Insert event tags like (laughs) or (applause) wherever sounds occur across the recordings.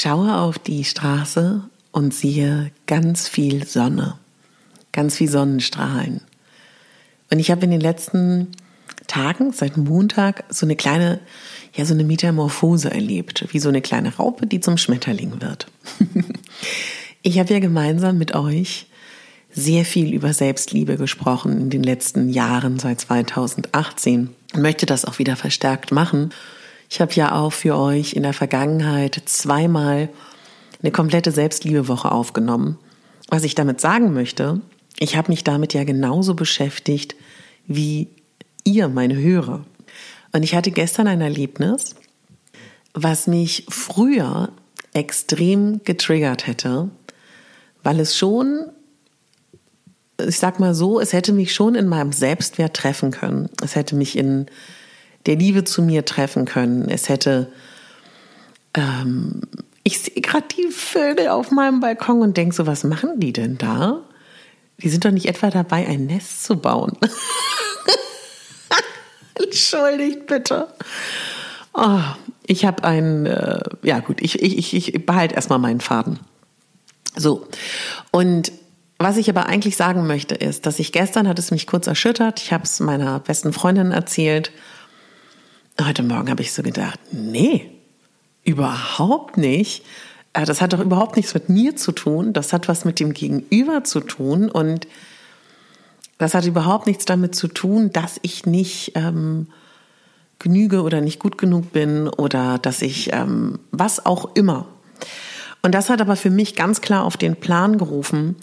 Ich schaue auf die Straße und sehe ganz viel Sonne, ganz viel Sonnenstrahlen. Und ich habe in den letzten Tagen, seit Montag, so eine kleine, ja, so eine Metamorphose erlebt, wie so eine kleine Raupe, die zum Schmetterling wird. (laughs) ich habe ja gemeinsam mit euch sehr viel über Selbstliebe gesprochen in den letzten Jahren seit 2018 und möchte das auch wieder verstärkt machen ich habe ja auch für euch in der Vergangenheit zweimal eine komplette Selbstliebewoche aufgenommen. Was ich damit sagen möchte, ich habe mich damit ja genauso beschäftigt wie ihr, meine Hörer. Und ich hatte gestern ein Erlebnis, was mich früher extrem getriggert hätte, weil es schon, ich sag mal so, es hätte mich schon in meinem Selbstwert treffen können. Es hätte mich in der Liebe zu mir treffen können. Es hätte, ähm, ich sehe gerade die Vögel auf meinem Balkon und denke so, was machen die denn da? Die sind doch nicht etwa dabei, ein Nest zu bauen. (laughs) Entschuldigt bitte. Oh, ich habe ein, äh, ja gut, ich, ich, ich behalte erstmal meinen Faden. So, und was ich aber eigentlich sagen möchte, ist, dass ich gestern hat es mich kurz erschüttert. Ich habe es meiner besten Freundin erzählt Heute Morgen habe ich so gedacht, nee, überhaupt nicht. Äh, das hat doch überhaupt nichts mit mir zu tun. Das hat was mit dem Gegenüber zu tun. Und das hat überhaupt nichts damit zu tun, dass ich nicht ähm, genüge oder nicht gut genug bin oder dass ich ähm, was auch immer. Und das hat aber für mich ganz klar auf den Plan gerufen,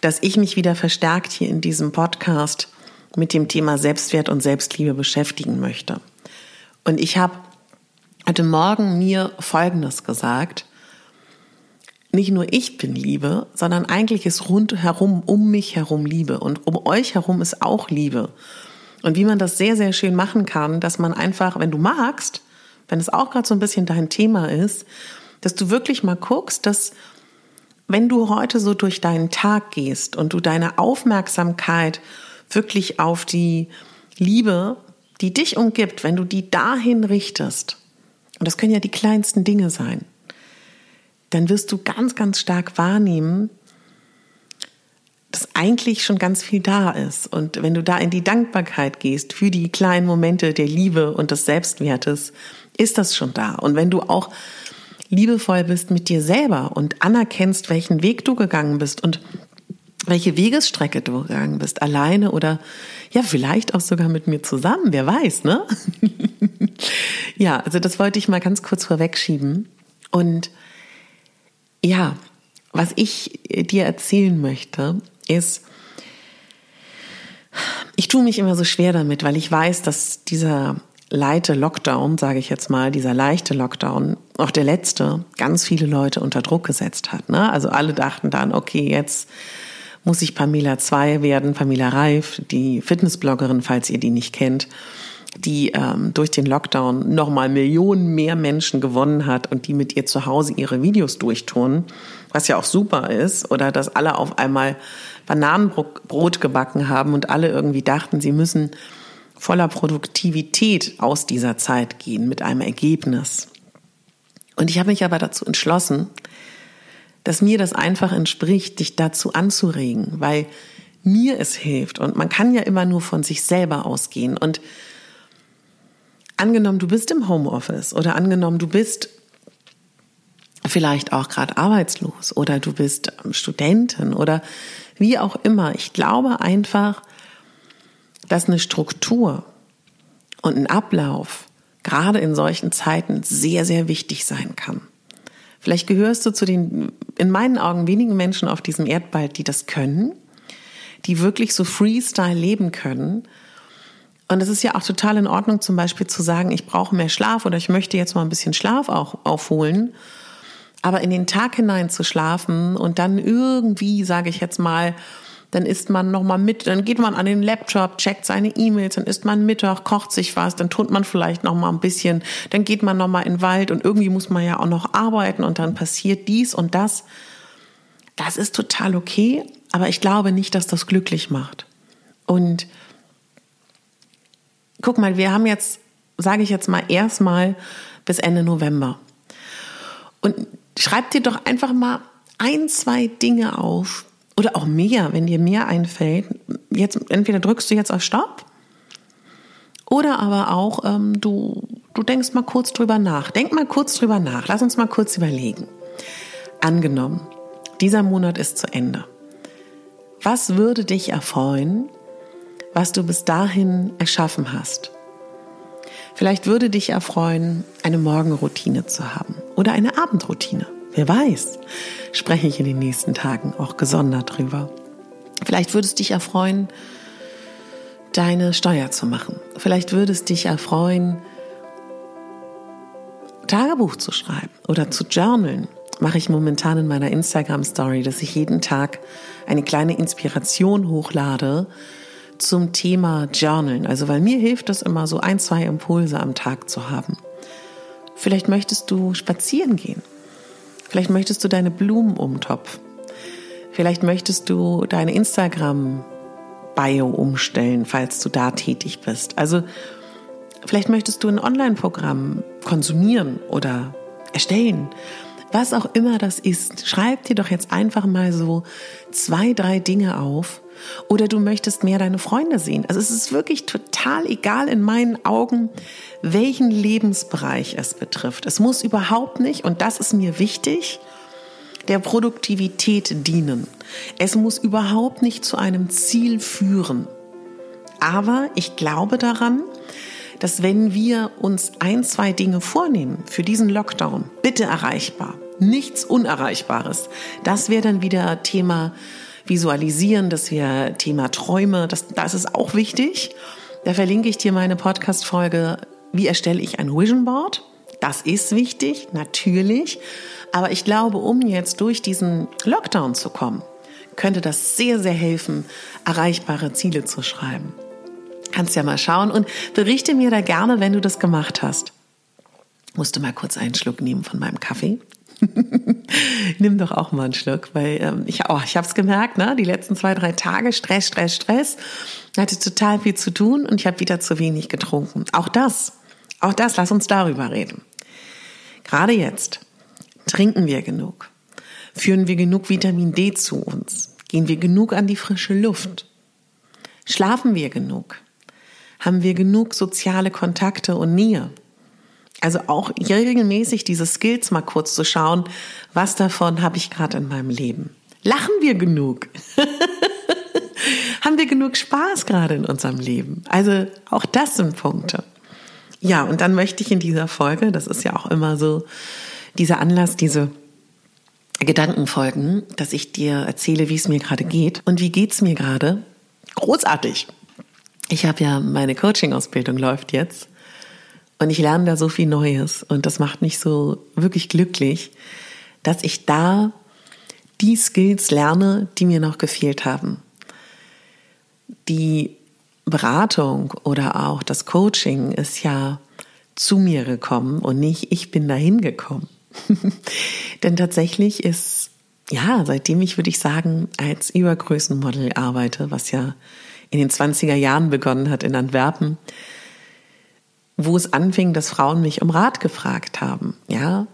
dass ich mich wieder verstärkt hier in diesem Podcast mit dem Thema Selbstwert und Selbstliebe beschäftigen möchte. Und ich habe heute Morgen mir Folgendes gesagt. Nicht nur ich bin Liebe, sondern eigentlich ist rundherum um mich herum Liebe und um euch herum ist auch Liebe. Und wie man das sehr, sehr schön machen kann, dass man einfach, wenn du magst, wenn es auch gerade so ein bisschen dein Thema ist, dass du wirklich mal guckst, dass wenn du heute so durch deinen Tag gehst und du deine Aufmerksamkeit wirklich auf die Liebe die dich umgibt, wenn du die dahin richtest, und das können ja die kleinsten Dinge sein, dann wirst du ganz, ganz stark wahrnehmen, dass eigentlich schon ganz viel da ist. Und wenn du da in die Dankbarkeit gehst für die kleinen Momente der Liebe und des Selbstwertes, ist das schon da. Und wenn du auch liebevoll bist mit dir selber und anerkennst, welchen Weg du gegangen bist und welche Wegesstrecke du gegangen bist, alleine oder ja, vielleicht auch sogar mit mir zusammen, wer weiß, ne? (laughs) ja, also das wollte ich mal ganz kurz vorwegschieben. Und ja, was ich dir erzählen möchte, ist, ich tue mich immer so schwer damit, weil ich weiß, dass dieser leite Lockdown, sage ich jetzt mal, dieser leichte Lockdown, auch der letzte, ganz viele Leute unter Druck gesetzt hat. Ne? Also alle dachten dann, okay, jetzt muss ich Pamela 2 werden, Pamela Reif, die Fitnessbloggerin, falls ihr die nicht kennt, die ähm, durch den Lockdown nochmal Millionen mehr Menschen gewonnen hat und die mit ihr zu Hause ihre Videos durchtun, was ja auch super ist, oder dass alle auf einmal Bananenbrot gebacken haben und alle irgendwie dachten, sie müssen voller Produktivität aus dieser Zeit gehen mit einem Ergebnis. Und ich habe mich aber dazu entschlossen, dass mir das einfach entspricht, dich dazu anzuregen, weil mir es hilft. Und man kann ja immer nur von sich selber ausgehen. Und angenommen, du bist im Homeoffice oder angenommen, du bist vielleicht auch gerade arbeitslos oder du bist Studentin oder wie auch immer. Ich glaube einfach, dass eine Struktur und ein Ablauf gerade in solchen Zeiten sehr, sehr wichtig sein kann. Vielleicht gehörst du zu den, in meinen Augen, wenigen Menschen auf diesem Erdball, die das können, die wirklich so Freestyle leben können. Und es ist ja auch total in Ordnung, zum Beispiel zu sagen, ich brauche mehr Schlaf oder ich möchte jetzt mal ein bisschen Schlaf auch aufholen. Aber in den Tag hinein zu schlafen und dann irgendwie, sage ich jetzt mal, dann isst man nochmal mit, dann geht man an den Laptop, checkt seine E-Mails, dann isst man Mittag, kocht sich was, dann tut man vielleicht nochmal ein bisschen, dann geht man nochmal in den Wald und irgendwie muss man ja auch noch arbeiten und dann passiert dies und das. Das ist total okay, aber ich glaube nicht, dass das glücklich macht. Und guck mal, wir haben jetzt, sage ich jetzt mal, erstmal bis Ende November. Und schreib dir doch einfach mal ein, zwei Dinge auf, oder auch mehr, wenn dir mehr einfällt. Jetzt entweder drückst du jetzt auf Stopp oder aber auch ähm, du, du denkst mal kurz drüber nach. Denk mal kurz drüber nach. Lass uns mal kurz überlegen. Angenommen, dieser Monat ist zu Ende. Was würde dich erfreuen, was du bis dahin erschaffen hast? Vielleicht würde dich erfreuen, eine Morgenroutine zu haben oder eine Abendroutine. Wer weiß, spreche ich in den nächsten Tagen auch gesondert drüber. Vielleicht würde es dich erfreuen, deine Steuer zu machen. Vielleicht würde es dich erfreuen, Tagebuch zu schreiben oder zu journalen. Mache ich momentan in meiner Instagram Story, dass ich jeden Tag eine kleine Inspiration hochlade zum Thema Journalen. Also, weil mir hilft es immer so ein, zwei Impulse am Tag zu haben. Vielleicht möchtest du spazieren gehen Vielleicht möchtest du deine Blumen umtopfen. Vielleicht möchtest du deine Instagram-Bio umstellen, falls du da tätig bist. Also vielleicht möchtest du ein Online-Programm konsumieren oder erstellen. Was auch immer das ist, schreib dir doch jetzt einfach mal so zwei, drei Dinge auf. Oder du möchtest mehr deine Freunde sehen. Also es ist wirklich total egal in meinen Augen, welchen Lebensbereich es betrifft. Es muss überhaupt nicht, und das ist mir wichtig, der Produktivität dienen. Es muss überhaupt nicht zu einem Ziel führen. Aber ich glaube daran, dass wenn wir uns ein, zwei Dinge vornehmen für diesen Lockdown, bitte erreichbar, nichts Unerreichbares, das wäre dann wieder Thema Visualisieren, das wäre Thema Träume, das, das ist auch wichtig. Da verlinke ich dir meine Podcast-Folge wie erstelle ich ein Vision Board? Das ist wichtig, natürlich. Aber ich glaube, um jetzt durch diesen Lockdown zu kommen, könnte das sehr, sehr helfen, erreichbare Ziele zu schreiben. Kannst ja mal schauen und berichte mir da gerne, wenn du das gemacht hast. Musst du mal kurz einen Schluck nehmen von meinem Kaffee? (laughs) Nimm doch auch mal einen Schluck, weil ähm, ich, oh, ich habe es gemerkt, ne? die letzten zwei, drei Tage Stress, Stress, Stress. Ich hatte total viel zu tun und ich habe wieder zu wenig getrunken. Auch das auch das, lass uns darüber reden. Gerade jetzt trinken wir genug, führen wir genug Vitamin D zu uns, gehen wir genug an die frische Luft, schlafen wir genug, haben wir genug soziale Kontakte und Nähe. Also auch regelmäßig diese Skills mal kurz zu schauen, was davon habe ich gerade in meinem Leben. Lachen wir genug? (laughs) haben wir genug Spaß gerade in unserem Leben? Also auch das sind Punkte. Ja, und dann möchte ich in dieser Folge, das ist ja auch immer so dieser Anlass, diese Gedankenfolgen, dass ich dir erzähle, wie es mir gerade geht. Und wie geht's mir gerade? Großartig. Ich habe ja meine Coaching-Ausbildung läuft jetzt und ich lerne da so viel Neues und das macht mich so wirklich glücklich, dass ich da die Skills lerne, die mir noch gefehlt haben. Die Beratung oder auch das Coaching ist ja zu mir gekommen und nicht ich bin dahin gekommen. (laughs) Denn tatsächlich ist, ja, seitdem ich, würde ich sagen, als Übergrößenmodel arbeite, was ja in den 20er Jahren begonnen hat in Antwerpen, wo es anfing, dass Frauen mich um Rat gefragt haben. Ja,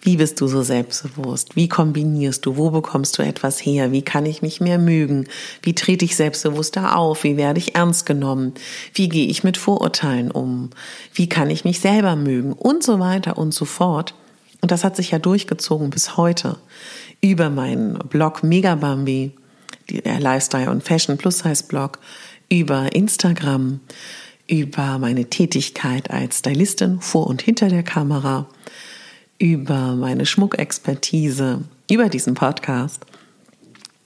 wie bist du so selbstbewusst? Wie kombinierst du? Wo bekommst du etwas her? Wie kann ich mich mehr mögen? Wie trete ich selbstbewusster auf? Wie werde ich ernst genommen? Wie gehe ich mit Vorurteilen um? Wie kann ich mich selber mögen? Und so weiter und so fort. Und das hat sich ja durchgezogen bis heute. Über meinen Blog Megabambi, der Lifestyle und Fashion Plus Size Blog, über Instagram, über meine Tätigkeit als Stylistin vor und hinter der Kamera, über meine Schmuckexpertise, über diesen Podcast.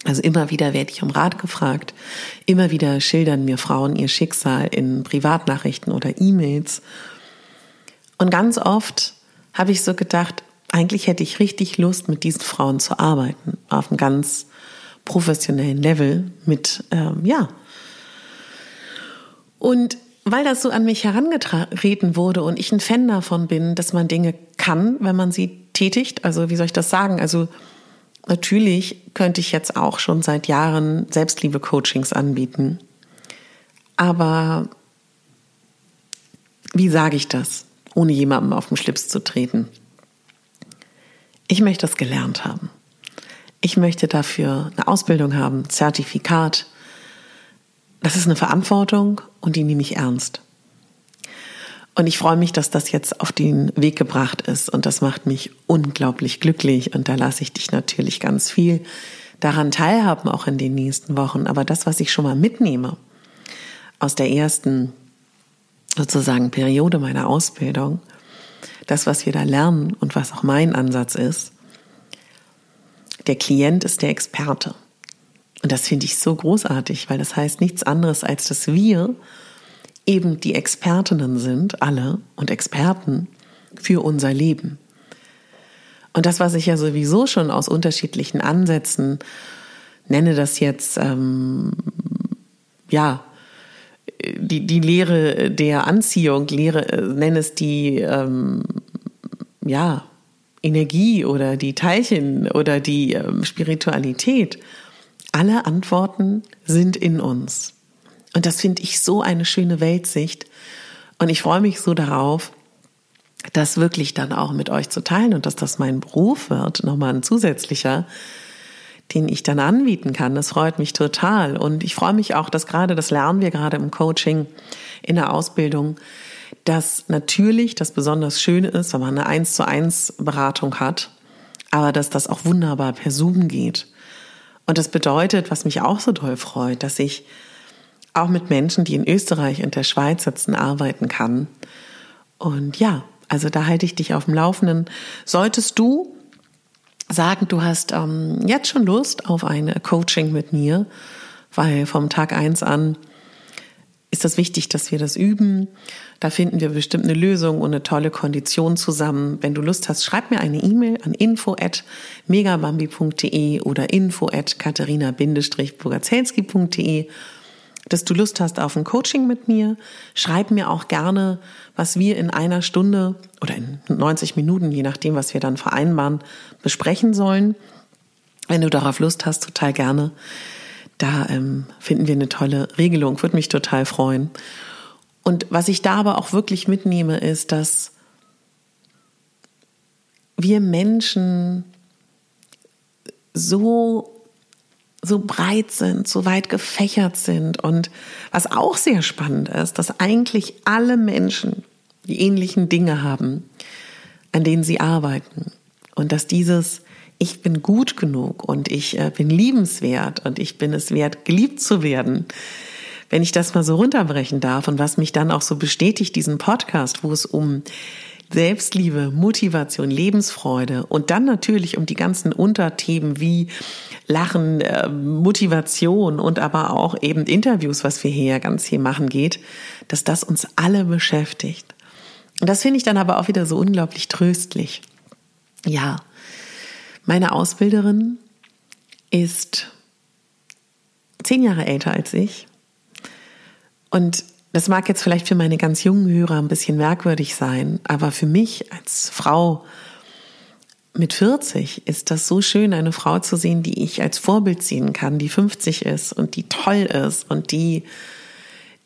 Also immer wieder werde ich um Rat gefragt. Immer wieder schildern mir Frauen ihr Schicksal in Privatnachrichten oder E-Mails. Und ganz oft habe ich so gedacht, eigentlich hätte ich richtig Lust, mit diesen Frauen zu arbeiten, auf einem ganz professionellen Level mit, ähm, ja. Und weil das so an mich herangetreten wurde und ich ein Fan davon bin, dass man Dinge kann, wenn man sie tätigt, also wie soll ich das sagen? Also natürlich könnte ich jetzt auch schon seit Jahren Selbstliebe-Coachings anbieten. Aber wie sage ich das, ohne jemandem auf den Schlips zu treten? Ich möchte das gelernt haben. Ich möchte dafür eine Ausbildung haben, Zertifikat. Das ist eine Verantwortung und die nehme ich ernst. Und ich freue mich, dass das jetzt auf den Weg gebracht ist und das macht mich unglaublich glücklich und da lasse ich dich natürlich ganz viel daran teilhaben, auch in den nächsten Wochen. Aber das, was ich schon mal mitnehme aus der ersten sozusagen Periode meiner Ausbildung, das, was wir da lernen und was auch mein Ansatz ist, der Klient ist der Experte. Und das finde ich so großartig, weil das heißt nichts anderes, als dass wir eben die Expertinnen sind, alle und Experten für unser Leben. Und das, was ich ja sowieso schon aus unterschiedlichen Ansätzen nenne, das jetzt, ähm, ja, die, die Lehre der Anziehung, Lehre, äh, nenne es die, ähm, ja, Energie oder die Teilchen oder die ähm, Spiritualität. Alle Antworten sind in uns. Und das finde ich so eine schöne Weltsicht. Und ich freue mich so darauf, das wirklich dann auch mit euch zu teilen und dass das mein Beruf wird, nochmal ein zusätzlicher, den ich dann anbieten kann. Das freut mich total. Und ich freue mich auch, dass gerade, das lernen wir gerade im Coaching, in der Ausbildung, dass natürlich das besonders Schöne ist, wenn man eine 1 zu 1 Beratung hat, aber dass das auch wunderbar per Zoom geht. Und das bedeutet, was mich auch so doll freut, dass ich auch mit Menschen, die in Österreich und der Schweiz sitzen, arbeiten kann. Und ja, also da halte ich dich auf dem Laufenden. Solltest du sagen, du hast ähm, jetzt schon Lust auf ein Coaching mit mir, weil vom Tag eins an ist das wichtig, dass wir das üben. Da finden wir bestimmt eine Lösung und eine tolle Kondition zusammen. Wenn du Lust hast, schreib mir eine E-Mail an info@megabambi.de oder info@katharina-burgazelski.de dass du Lust hast auf ein Coaching mit mir. Schreib mir auch gerne, was wir in einer Stunde oder in 90 Minuten, je nachdem, was wir dann vereinbaren, besprechen sollen. Wenn du darauf Lust hast, total gerne. Da ähm, finden wir eine tolle Regelung, würde mich total freuen. Und was ich da aber auch wirklich mitnehme, ist, dass wir Menschen so so breit sind, so weit gefächert sind. Und was auch sehr spannend ist, dass eigentlich alle Menschen die ähnlichen Dinge haben, an denen sie arbeiten. Und dass dieses ich bin gut genug und ich äh, bin liebenswert und ich bin es wert, geliebt zu werden. Wenn ich das mal so runterbrechen darf und was mich dann auch so bestätigt, diesen Podcast, wo es um Selbstliebe, Motivation, Lebensfreude und dann natürlich um die ganzen Unterthemen wie Lachen, äh, Motivation und aber auch eben Interviews, was wir hier ganz hier machen geht, dass das uns alle beschäftigt. Und das finde ich dann aber auch wieder so unglaublich tröstlich. Ja, meine Ausbilderin ist zehn Jahre älter als ich. Und das mag jetzt vielleicht für meine ganz jungen Hörer ein bisschen merkwürdig sein, aber für mich als Frau mit 40 ist das so schön, eine Frau zu sehen, die ich als Vorbild sehen kann, die 50 ist und die toll ist und die,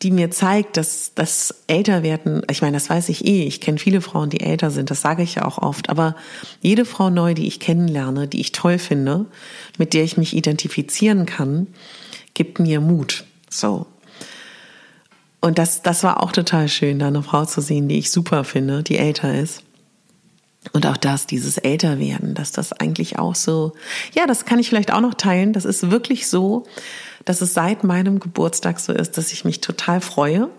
die mir zeigt, dass das Älterwerden, ich meine, das weiß ich eh, ich kenne viele Frauen, die älter sind, das sage ich ja auch oft, aber jede Frau neu, die ich kennenlerne, die ich toll finde, mit der ich mich identifizieren kann, gibt mir Mut. So. Und das, das war auch total schön, da eine Frau zu sehen, die ich super finde, die älter ist. Und auch das, dieses Älterwerden, dass das eigentlich auch so, ja, das kann ich vielleicht auch noch teilen. Das ist wirklich so, dass es seit meinem Geburtstag so ist, dass ich mich total freue,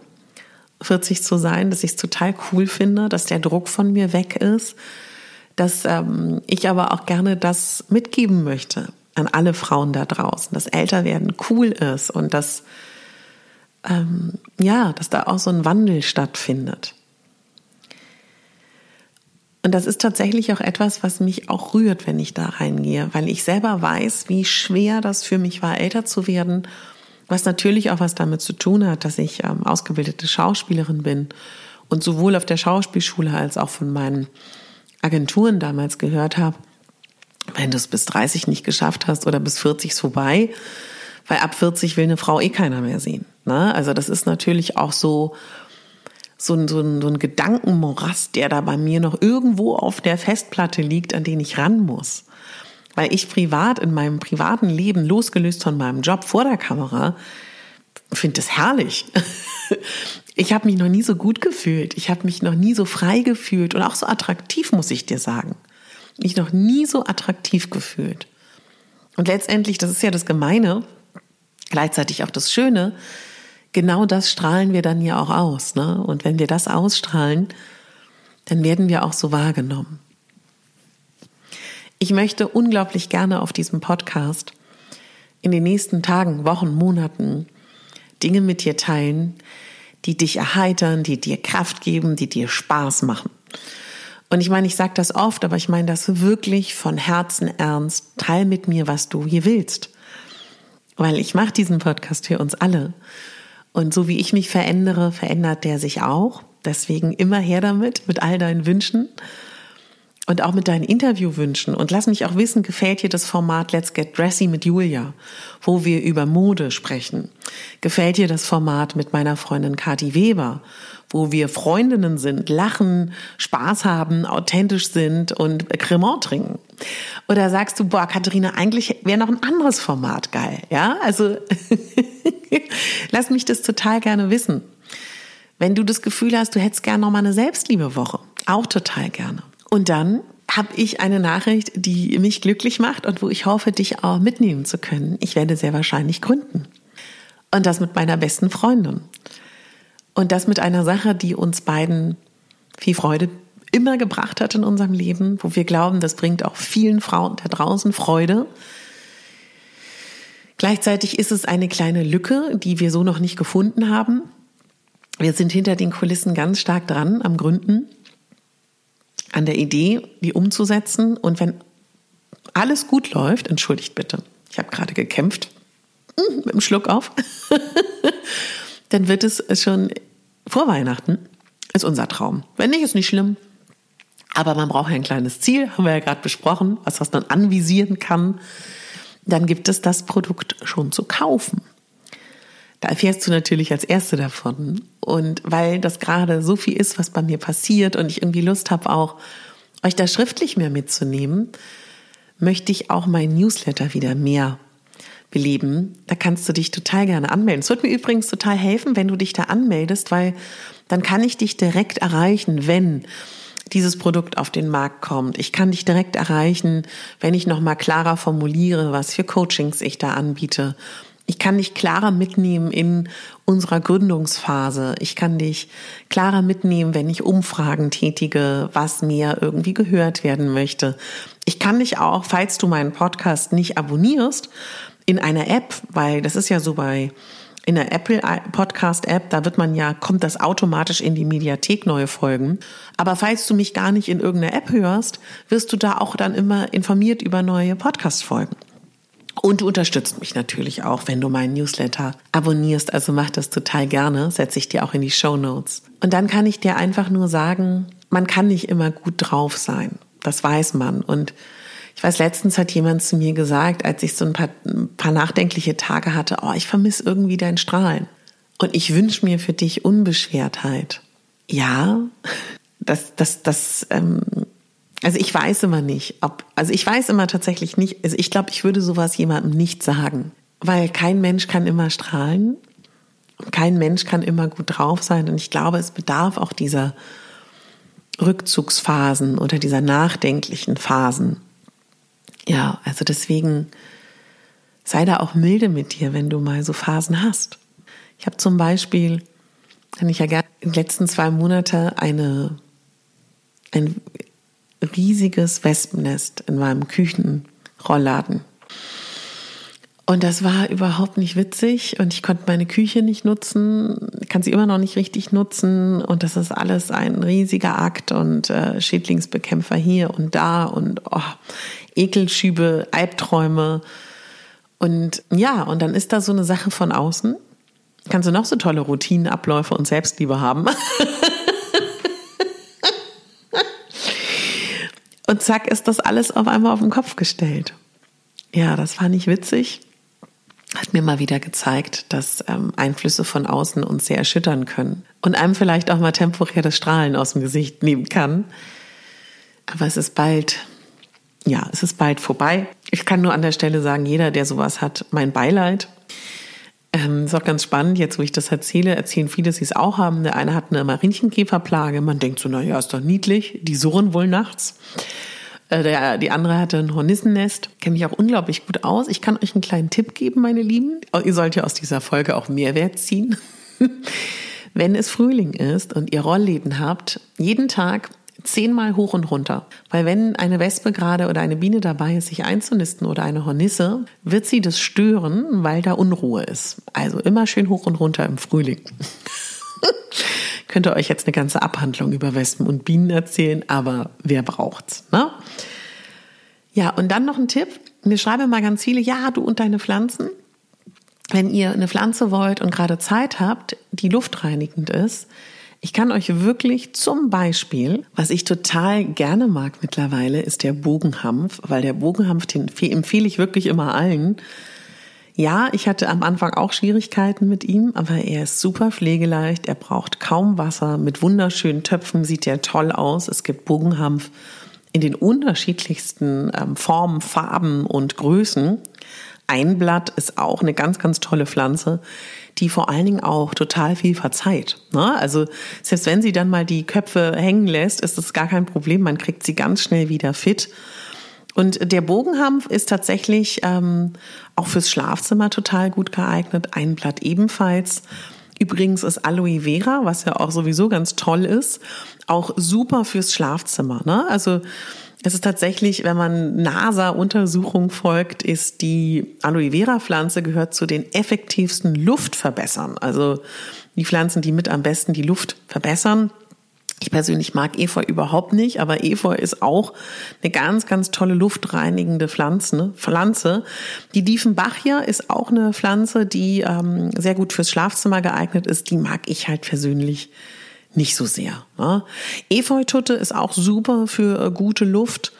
40 zu sein, dass ich es total cool finde, dass der Druck von mir weg ist, dass ähm, ich aber auch gerne das mitgeben möchte an alle Frauen da draußen, dass Älterwerden cool ist und dass, ähm, ja, dass da auch so ein Wandel stattfindet. Und das ist tatsächlich auch etwas, was mich auch rührt, wenn ich da reingehe, weil ich selber weiß, wie schwer das für mich war, älter zu werden, was natürlich auch was damit zu tun hat, dass ich ähm, ausgebildete Schauspielerin bin und sowohl auf der Schauspielschule als auch von meinen Agenturen damals gehört habe, wenn du es bis 30 nicht geschafft hast oder bis 40 ist vorbei, weil ab 40 will eine Frau eh keiner mehr sehen. Ne? Also das ist natürlich auch so, so ein, so, ein, so ein Gedankenmorast, der da bei mir noch irgendwo auf der Festplatte liegt, an den ich ran muss. Weil ich privat in meinem privaten Leben, losgelöst von meinem Job vor der Kamera, finde es herrlich. (laughs) Ich habe mich noch nie so gut gefühlt. Ich habe mich noch nie so frei gefühlt und auch so attraktiv, muss ich dir sagen. Mich noch nie so attraktiv gefühlt. Und letztendlich, das ist ja das Gemeine, gleichzeitig auch das Schöne, genau das strahlen wir dann ja auch aus. Ne? Und wenn wir das ausstrahlen, dann werden wir auch so wahrgenommen. Ich möchte unglaublich gerne auf diesem Podcast in den nächsten Tagen, Wochen, Monaten Dinge mit dir teilen, die dich erheitern, die dir Kraft geben, die dir Spaß machen. Und ich meine, ich sage das oft, aber ich meine das wirklich von Herzen ernst. Teil mit mir, was du hier willst. Weil ich mache diesen Podcast für uns alle. Und so wie ich mich verändere, verändert der sich auch. Deswegen immer her damit, mit all deinen Wünschen und auch mit deinen Interviewwünschen. Und lass mich auch wissen, gefällt dir das Format Let's Get Dressy mit Julia, wo wir über Mode sprechen? Gefällt dir das Format mit meiner Freundin Kati Weber, wo wir Freundinnen sind, lachen, Spaß haben, authentisch sind und Cremant trinken? Oder sagst du, boah, Katharina, eigentlich wäre noch ein anderes Format geil, ja? Also, (laughs) lass mich das total gerne wissen. Wenn du das Gefühl hast, du hättest gerne noch mal eine Selbstliebewoche, auch total gerne. Und dann habe ich eine Nachricht, die mich glücklich macht und wo ich hoffe, dich auch mitnehmen zu können. Ich werde sehr wahrscheinlich gründen. Und das mit meiner besten Freundin. Und das mit einer Sache, die uns beiden viel Freude immer gebracht hat in unserem Leben, wo wir glauben, das bringt auch vielen Frauen da draußen Freude. Gleichzeitig ist es eine kleine Lücke, die wir so noch nicht gefunden haben. Wir sind hinter den Kulissen ganz stark dran am Gründen, an der Idee, die umzusetzen. Und wenn alles gut läuft, entschuldigt bitte, ich habe gerade gekämpft hm, mit dem Schluck auf, (laughs) dann wird es schon vor Weihnachten, ist unser Traum. Wenn nicht, ist nicht schlimm. Aber man braucht ja ein kleines Ziel, haben wir ja gerade besprochen, was, was man anvisieren kann. Dann gibt es das Produkt schon zu kaufen. Da erfährst du natürlich als Erste davon. Und weil das gerade so viel ist, was bei mir passiert und ich irgendwie Lust habe, auch euch da schriftlich mehr mitzunehmen, möchte ich auch mein Newsletter wieder mehr beleben. Da kannst du dich total gerne anmelden. Es wird mir übrigens total helfen, wenn du dich da anmeldest, weil dann kann ich dich direkt erreichen, wenn dieses Produkt auf den Markt kommt. Ich kann dich direkt erreichen, wenn ich noch mal klarer formuliere, was für Coachings ich da anbiete. Ich kann dich klarer mitnehmen in unserer Gründungsphase. Ich kann dich klarer mitnehmen, wenn ich Umfragen tätige, was mir irgendwie gehört werden möchte. Ich kann dich auch, falls du meinen Podcast nicht abonnierst, in einer App, weil das ist ja so bei in der Apple Podcast App, da wird man ja, kommt das automatisch in die Mediathek neue Folgen. Aber falls du mich gar nicht in irgendeiner App hörst, wirst du da auch dann immer informiert über neue Podcast Folgen. Und du unterstützt mich natürlich auch, wenn du meinen Newsletter abonnierst. Also mach das total gerne, setze ich dir auch in die Show Notes. Und dann kann ich dir einfach nur sagen, man kann nicht immer gut drauf sein. Das weiß man. Und ich weiß, letztens hat jemand zu mir gesagt, als ich so ein paar, ein paar nachdenkliche Tage hatte, oh, ich vermisse irgendwie dein Strahlen. Und ich wünsche mir für dich Unbeschwertheit. Ja, das, das, das, ähm, also ich weiß immer nicht, ob, also ich weiß immer tatsächlich nicht, also ich glaube, ich würde sowas jemandem nicht sagen, weil kein Mensch kann immer strahlen und kein Mensch kann immer gut drauf sein und ich glaube, es bedarf auch dieser Rückzugsphasen oder dieser nachdenklichen Phasen. Ja, also deswegen sei da auch milde mit dir, wenn du mal so Phasen hast. Ich habe zum Beispiel, kann ich ja gerne in den letzten zwei Monaten eine, ein riesiges Wespennest in meinem Küchenrollladen. Und das war überhaupt nicht witzig und ich konnte meine Küche nicht nutzen, kann sie immer noch nicht richtig nutzen und das ist alles ein riesiger Akt und äh, Schädlingsbekämpfer hier und da und oh, Ekelschübe, Albträume und ja, und dann ist da so eine Sache von außen. Kannst du noch so tolle Routinenabläufe und Selbstliebe haben. (laughs) Und zack ist das alles auf einmal auf den Kopf gestellt. Ja, das war nicht witzig. Hat mir mal wieder gezeigt, dass ähm, Einflüsse von außen uns sehr erschüttern können und einem vielleicht auch mal temporär das Strahlen aus dem Gesicht nehmen kann. Aber es ist bald, ja, es ist bald vorbei. Ich kann nur an der Stelle sagen, jeder, der sowas hat, mein Beileid. Ähm, ist auch ganz spannend, jetzt wo ich das erzähle, erzählen viele, sie es auch haben. Der eine hat eine Marinchenkäferplage. Man denkt so, naja, ist doch niedlich. Die surren wohl nachts. Äh, der, die andere hatte ein Hornissennest. Kenne mich auch unglaublich gut aus. Ich kann euch einen kleinen Tipp geben, meine Lieben. Oh, ihr sollt ja aus dieser Folge auch Mehrwert ziehen. (laughs) Wenn es Frühling ist und ihr Rollläden habt, jeden Tag zehnmal hoch und runter. Weil wenn eine Wespe gerade oder eine Biene dabei ist, sich einzunisten oder eine Hornisse, wird sie das stören, weil da Unruhe ist. Also immer schön hoch und runter im Frühling. (laughs) Könnte euch jetzt eine ganze Abhandlung über Wespen und Bienen erzählen, aber wer braucht's, ne? Ja, und dann noch ein Tipp. Mir schreiben mal ganz viele, ja, du und deine Pflanzen. Wenn ihr eine Pflanze wollt und gerade Zeit habt, die luftreinigend ist, ich kann euch wirklich zum Beispiel, was ich total gerne mag mittlerweile, ist der Bogenhampf, weil der Bogenhampf, den empfehle ich wirklich immer allen. Ja, ich hatte am Anfang auch Schwierigkeiten mit ihm, aber er ist super pflegeleicht, er braucht kaum Wasser, mit wunderschönen Töpfen sieht er toll aus. Es gibt Bogenhampf in den unterschiedlichsten ähm, Formen, Farben und Größen. Einblatt ist auch eine ganz, ganz tolle Pflanze die vor allen Dingen auch total viel verzeiht. Ne? Also selbst wenn sie dann mal die Köpfe hängen lässt, ist das gar kein Problem. Man kriegt sie ganz schnell wieder fit. Und der Bogenhampf ist tatsächlich ähm, auch fürs Schlafzimmer total gut geeignet. Ein Blatt ebenfalls. Übrigens ist Aloe Vera, was ja auch sowieso ganz toll ist, auch super fürs Schlafzimmer. Ne? Also es ist tatsächlich, wenn man NASA-Untersuchung folgt, ist die Aloe Vera-Pflanze gehört zu den effektivsten Luftverbessern. Also die Pflanzen, die mit am besten die Luft verbessern. Ich persönlich mag Efeu überhaupt nicht, aber Efeu ist auch eine ganz, ganz tolle luftreinigende Pflanze. Pflanze. Die Diefenbachia ist auch eine Pflanze, die ähm, sehr gut fürs Schlafzimmer geeignet ist. Die mag ich halt persönlich nicht so sehr. Ne? Efeututte ist auch super für äh, gute Luft.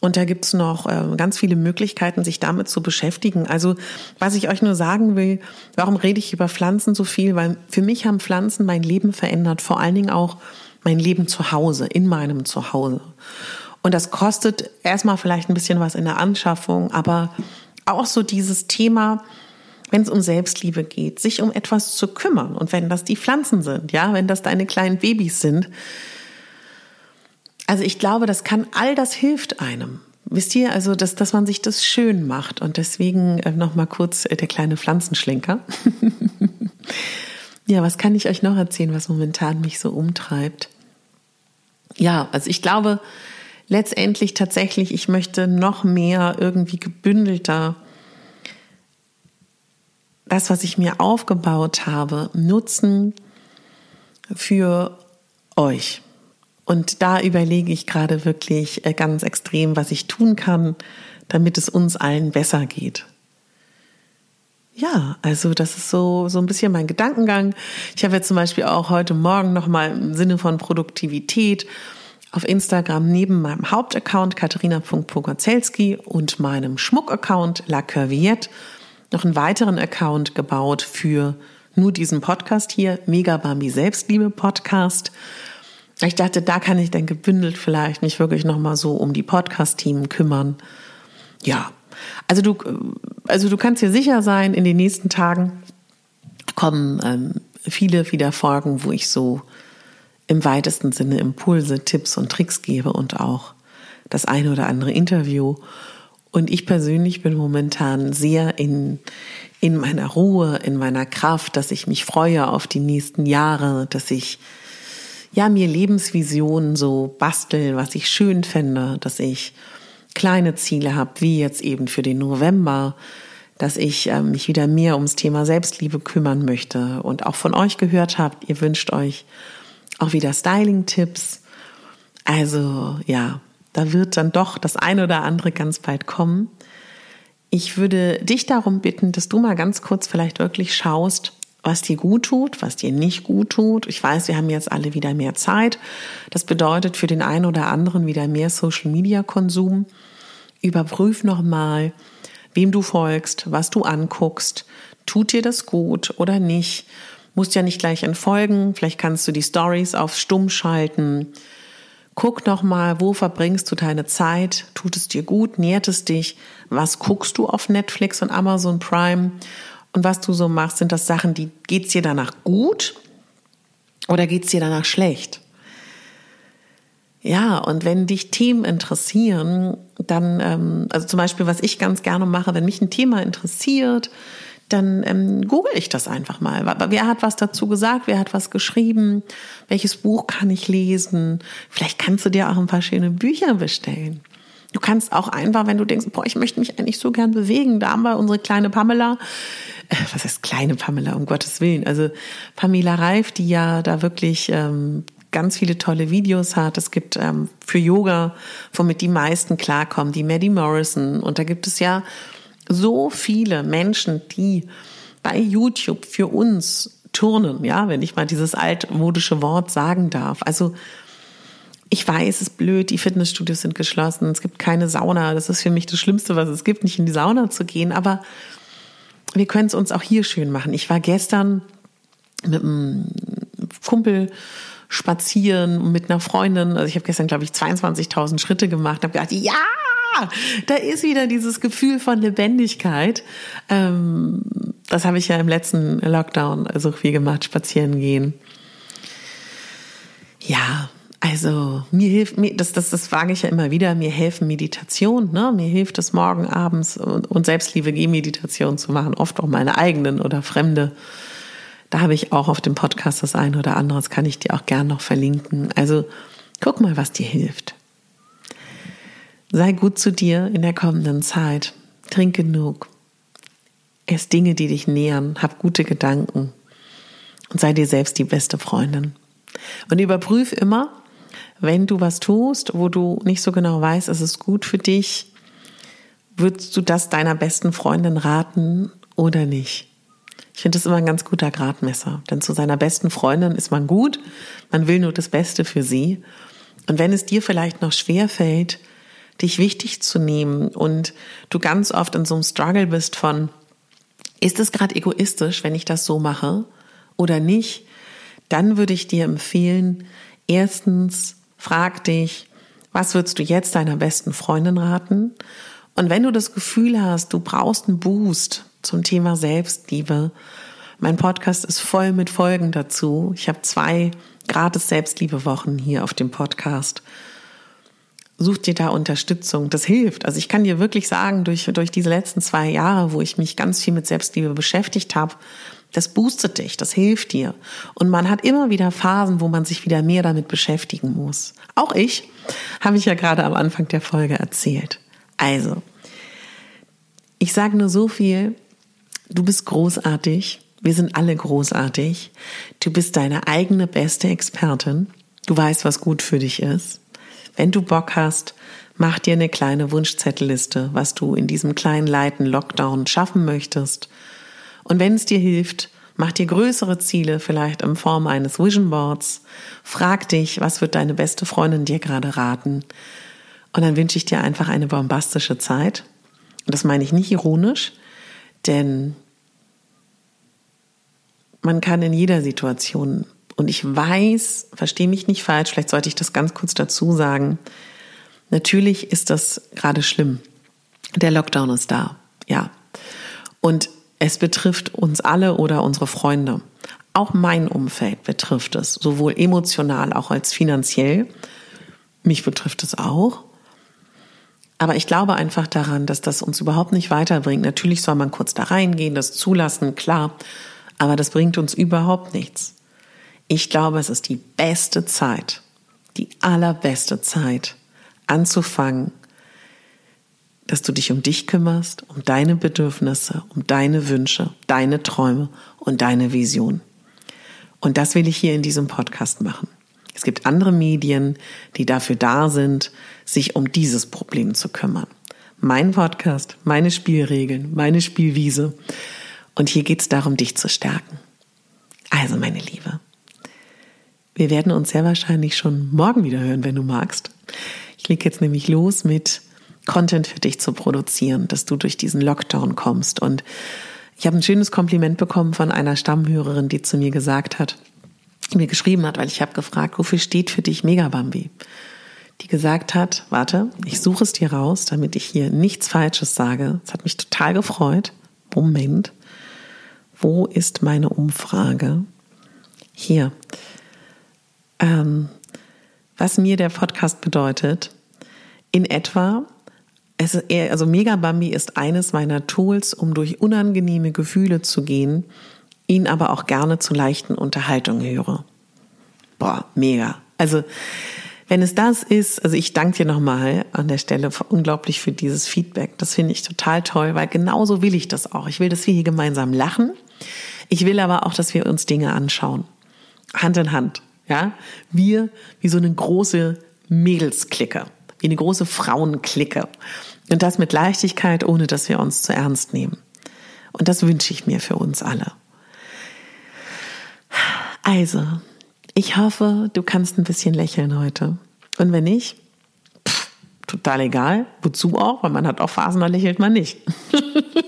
Und da gibt's noch äh, ganz viele Möglichkeiten, sich damit zu beschäftigen. Also was ich euch nur sagen will, warum rede ich über Pflanzen so viel? Weil für mich haben Pflanzen mein Leben verändert, vor allen Dingen auch mein Leben zu Hause, in meinem Zuhause. Und das kostet erstmal vielleicht ein bisschen was in der Anschaffung, aber auch so dieses Thema, wenn es um Selbstliebe geht, sich um etwas zu kümmern. Und wenn das die Pflanzen sind, ja, wenn das deine kleinen Babys sind. Also ich glaube, das kann, all das hilft einem. Wisst ihr, also, dass, dass man sich das schön macht. Und deswegen äh, nochmal kurz äh, der kleine Pflanzenschlenker. (laughs) ja, was kann ich euch noch erzählen, was momentan mich so umtreibt? Ja, also ich glaube, letztendlich tatsächlich, ich möchte noch mehr irgendwie gebündelter das, was ich mir aufgebaut habe, nutzen für euch. Und da überlege ich gerade wirklich äh, ganz extrem, was ich tun kann, damit es uns allen besser geht. Ja, also das ist so, so ein bisschen mein Gedankengang. Ich habe jetzt zum Beispiel auch heute Morgen nochmal im Sinne von Produktivität auf Instagram neben meinem Hauptaccount katharina.pogacelski und meinem Schmuckaccount La Curviette noch einen weiteren Account gebaut für nur diesen Podcast hier, Mega Bambi Selbstliebe Podcast. Ich dachte, da kann ich dann gebündelt vielleicht mich wirklich nochmal so um die Podcast-Team kümmern. Ja, also du, also du kannst dir sicher sein, in den nächsten Tagen kommen ähm, viele wieder Folgen, wo ich so im weitesten Sinne Impulse, Tipps und Tricks gebe und auch das eine oder andere Interview. Und ich persönlich bin momentan sehr in, in meiner Ruhe, in meiner Kraft, dass ich mich freue auf die nächsten Jahre, dass ich ja mir Lebensvisionen so bastel, was ich schön fände, dass ich kleine Ziele habe, wie jetzt eben für den November, dass ich äh, mich wieder mehr ums Thema Selbstliebe kümmern möchte und auch von euch gehört habt, ihr wünscht euch auch wieder Styling-Tipps. Also ja, da wird dann doch das eine oder andere ganz bald kommen. Ich würde dich darum bitten, dass du mal ganz kurz vielleicht wirklich schaust, was dir gut tut, was dir nicht gut tut. Ich weiß, wir haben jetzt alle wieder mehr Zeit. Das bedeutet für den einen oder anderen wieder mehr Social Media Konsum. Überprüf nochmal, wem du folgst, was du anguckst. Tut dir das gut oder nicht? Musst ja nicht gleich entfolgen. Vielleicht kannst du die Stories auf Stumm schalten. Guck nochmal, wo verbringst du deine Zeit? Tut es dir gut? Nährt es dich? Was guckst du auf Netflix und Amazon Prime? und was du so machst, sind das Sachen, die geht's dir danach gut oder geht's dir danach schlecht? Ja, und wenn dich Themen interessieren, dann, ähm, also zum Beispiel, was ich ganz gerne mache, wenn mich ein Thema interessiert, dann ähm, google ich das einfach mal. Wer hat was dazu gesagt? Wer hat was geschrieben? Welches Buch kann ich lesen? Vielleicht kannst du dir auch ein paar schöne Bücher bestellen. Du kannst auch einfach, wenn du denkst, boah, ich möchte mich eigentlich so gern bewegen, da haben wir unsere kleine Pamela, äh, was heißt kleine Pamela, um Gottes Willen, also Pamela Reif, die ja da wirklich ähm, ganz viele tolle Videos hat. Es gibt ähm, für Yoga, womit die meisten klarkommen, die Maddie Morrison. Und da gibt es ja so viele Menschen, die bei YouTube für uns turnen, ja, wenn ich mal dieses altmodische Wort sagen darf. Also ich weiß, es ist blöd, die Fitnessstudios sind geschlossen, es gibt keine Sauna. Das ist für mich das Schlimmste, was es gibt, nicht in die Sauna zu gehen. Aber wir können es uns auch hier schön machen. Ich war gestern mit einem Kumpel spazieren mit einer Freundin. Also ich habe gestern, glaube ich, 22.000 Schritte gemacht. Habe gedacht, ja, da ist wieder dieses Gefühl von Lebendigkeit. Ähm, das habe ich ja im letzten Lockdown so viel gemacht, spazieren gehen. Ja, also mir hilft mir, das, das, das wage ich ja immer wieder, mir helfen Meditation, ne? Mir hilft es morgen, abends und, und Selbstliebe G-Meditation zu machen, oft auch meine eigenen oder fremde. Da habe ich auch auf dem Podcast das eine oder andere, das kann ich dir auch gern noch verlinken. Also guck mal, was dir hilft. Sei gut zu dir in der kommenden Zeit. Trink genug. Ess Dinge, die dich nähern. Hab gute Gedanken. Und sei dir selbst die beste Freundin. Und überprüf immer, wenn du was tust, wo du nicht so genau weißt, ist es gut für dich, würdest du das deiner besten Freundin raten oder nicht? Ich finde das immer ein ganz guter Gradmesser, denn zu seiner besten Freundin ist man gut, man will nur das Beste für sie. Und wenn es dir vielleicht noch schwer fällt, dich wichtig zu nehmen und du ganz oft in so einem Struggle bist von, ist es gerade egoistisch, wenn ich das so mache oder nicht, dann würde ich dir empfehlen, erstens Frag dich, was würdest du jetzt deiner besten Freundin raten? Und wenn du das Gefühl hast, du brauchst einen Boost zum Thema Selbstliebe, mein Podcast ist voll mit Folgen dazu. Ich habe zwei gratis Selbstliebewochen hier auf dem Podcast. Such dir da Unterstützung. Das hilft. Also ich kann dir wirklich sagen, durch, durch diese letzten zwei Jahre, wo ich mich ganz viel mit Selbstliebe beschäftigt habe, das boostet dich, das hilft dir. Und man hat immer wieder Phasen, wo man sich wieder mehr damit beschäftigen muss. Auch ich, habe ich ja gerade am Anfang der Folge erzählt. Also, ich sage nur so viel, du bist großartig, wir sind alle großartig, du bist deine eigene beste Expertin, du weißt, was gut für dich ist. Wenn du Bock hast, mach dir eine kleine Wunschzettelliste, was du in diesem kleinen Leiten Lockdown schaffen möchtest und wenn es dir hilft, Mach dir größere Ziele, vielleicht in Form eines Vision Boards. Frag dich, was wird deine beste Freundin dir gerade raten? Und dann wünsche ich dir einfach eine bombastische Zeit. Und das meine ich nicht ironisch, denn man kann in jeder Situation, und ich weiß, verstehe mich nicht falsch, vielleicht sollte ich das ganz kurz dazu sagen, natürlich ist das gerade schlimm. Der Lockdown ist da, ja. Und es betrifft uns alle oder unsere Freunde. Auch mein Umfeld betrifft es, sowohl emotional auch als finanziell. Mich betrifft es auch. Aber ich glaube einfach daran, dass das uns überhaupt nicht weiterbringt. Natürlich soll man kurz da reingehen, das zulassen, klar. Aber das bringt uns überhaupt nichts. Ich glaube, es ist die beste Zeit, die allerbeste Zeit, anzufangen, dass du dich um dich kümmerst, um deine Bedürfnisse, um deine Wünsche, deine Träume und deine Vision. Und das will ich hier in diesem Podcast machen. Es gibt andere Medien, die dafür da sind, sich um dieses Problem zu kümmern. Mein Podcast, meine Spielregeln, meine Spielwiese. Und hier geht es darum, dich zu stärken. Also, meine Liebe, wir werden uns sehr wahrscheinlich schon morgen wieder hören, wenn du magst. Ich lege jetzt nämlich los mit Content für dich zu produzieren, dass du durch diesen Lockdown kommst. Und ich habe ein schönes Kompliment bekommen von einer Stammhörerin, die zu mir gesagt hat, mir geschrieben hat, weil ich habe gefragt, wofür steht für dich Megabambi? Die gesagt hat, warte, ich suche es dir raus, damit ich hier nichts Falsches sage. Das hat mich total gefreut. Moment. Wo ist meine Umfrage? Hier. Ähm, was mir der Podcast bedeutet, in etwa eher, also Megabambi ist eines meiner Tools, um durch unangenehme Gefühle zu gehen, ihn aber auch gerne zu leichten Unterhaltungen höre. Boah, mega. Also, wenn es das ist, also ich danke dir nochmal an der Stelle unglaublich für dieses Feedback. Das finde ich total toll, weil genauso will ich das auch. Ich will, dass wir hier gemeinsam lachen. Ich will aber auch, dass wir uns Dinge anschauen. Hand in Hand. Ja, wir wie so eine große Mädelsklicke wie eine große Frauenklicke. Und das mit Leichtigkeit, ohne dass wir uns zu ernst nehmen. Und das wünsche ich mir für uns alle. Also, ich hoffe, du kannst ein bisschen lächeln heute. Und wenn nicht, pff, total egal. Wozu auch? Weil man hat auch Phasen, da lächelt man nicht. (laughs)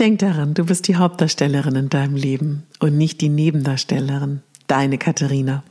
Denk daran, du bist die Hauptdarstellerin in deinem Leben und nicht die Nebendarstellerin, deine Katharina.